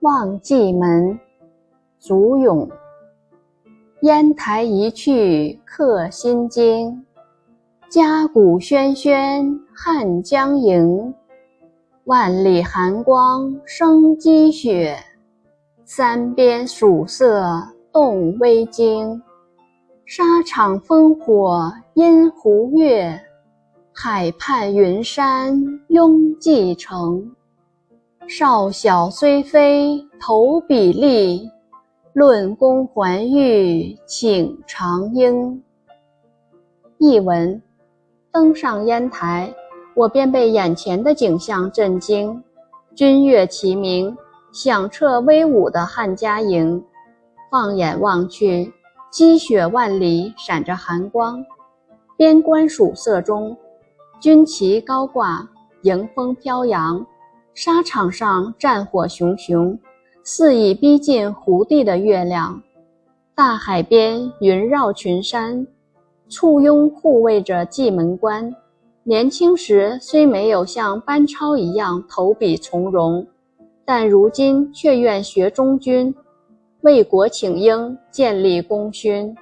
望蓟门，祖咏。烟台一去客心惊，嘉鼓喧喧汉江迎。万里寒光生积雪，三边曙色动微惊。沙场烽火阴湖月，海畔云山拥蓟城。少小虽非投笔吏。论功还欲请长缨。译文：登上烟台，我便被眼前的景象震惊。军乐齐鸣，响彻威武的汉家营。放眼望去，积雪万里，闪着寒光。边关曙色中，军旗高挂，迎风飘扬。沙场上战火熊熊。似已逼近湖地的月亮，大海边云绕群山，簇拥护卫着蓟门关。年轻时虽没有像班超一样投笔从戎，但如今却愿学忠君，为国请缨，建立功勋。